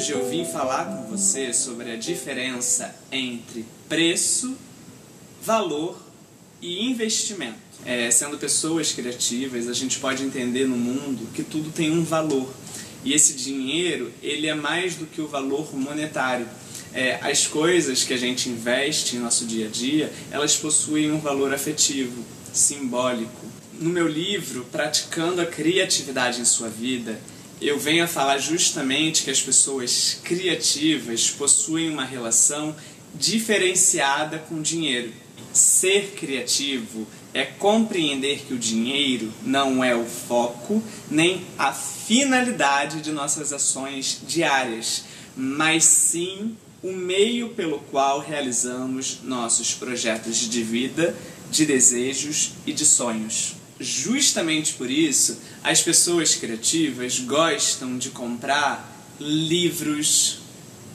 Hoje eu vim falar com você sobre a diferença entre preço, valor e investimento. É, sendo pessoas criativas, a gente pode entender no mundo que tudo tem um valor. E esse dinheiro, ele é mais do que o valor monetário. É, as coisas que a gente investe em nosso dia a dia, elas possuem um valor afetivo, simbólico. No meu livro, Praticando a Criatividade em Sua Vida, eu venho a falar justamente que as pessoas criativas possuem uma relação diferenciada com o dinheiro. Ser criativo é compreender que o dinheiro não é o foco nem a finalidade de nossas ações diárias, mas sim o meio pelo qual realizamos nossos projetos de vida, de desejos e de sonhos. Justamente por isso, as pessoas criativas gostam de comprar livros,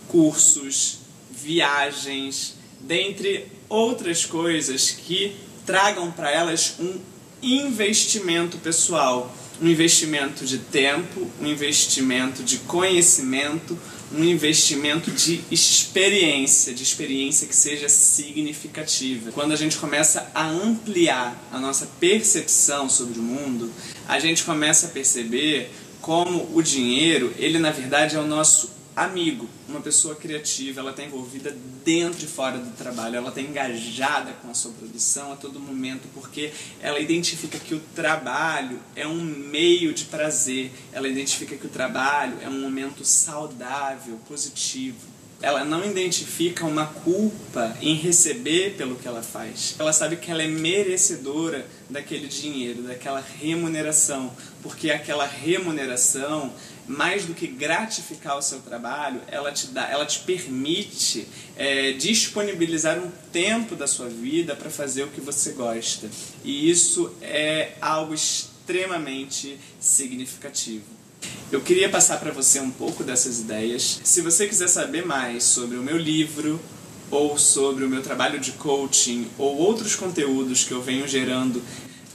cursos, viagens, dentre outras coisas que tragam para elas um investimento pessoal, um investimento de tempo, um investimento de conhecimento, um investimento de experiência, de experiência que seja significativa. Quando a gente começa a ampliar a nossa percepção sobre o mundo, a gente começa a perceber como o dinheiro, ele na verdade é o nosso amigo, uma pessoa criativa, ela está envolvida dentro e fora do trabalho, ela está engajada com a sua produção a todo momento, porque ela identifica que o trabalho é um meio de prazer, ela identifica que o trabalho é um momento saudável, positivo. Ela não identifica uma culpa em receber pelo que ela faz. Ela sabe que ela é merecedora daquele dinheiro, daquela remuneração, porque aquela remuneração mais do que gratificar o seu trabalho, ela te dá, ela te permite é, disponibilizar um tempo da sua vida para fazer o que você gosta. E isso é algo extremamente significativo. Eu queria passar para você um pouco dessas ideias. Se você quiser saber mais sobre o meu livro, ou sobre o meu trabalho de coaching, ou outros conteúdos que eu venho gerando,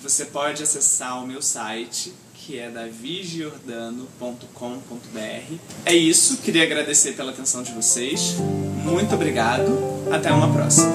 você pode acessar o meu site que é davigiordano.com.br. É isso, queria agradecer pela atenção de vocês. Muito obrigado. Até uma próxima.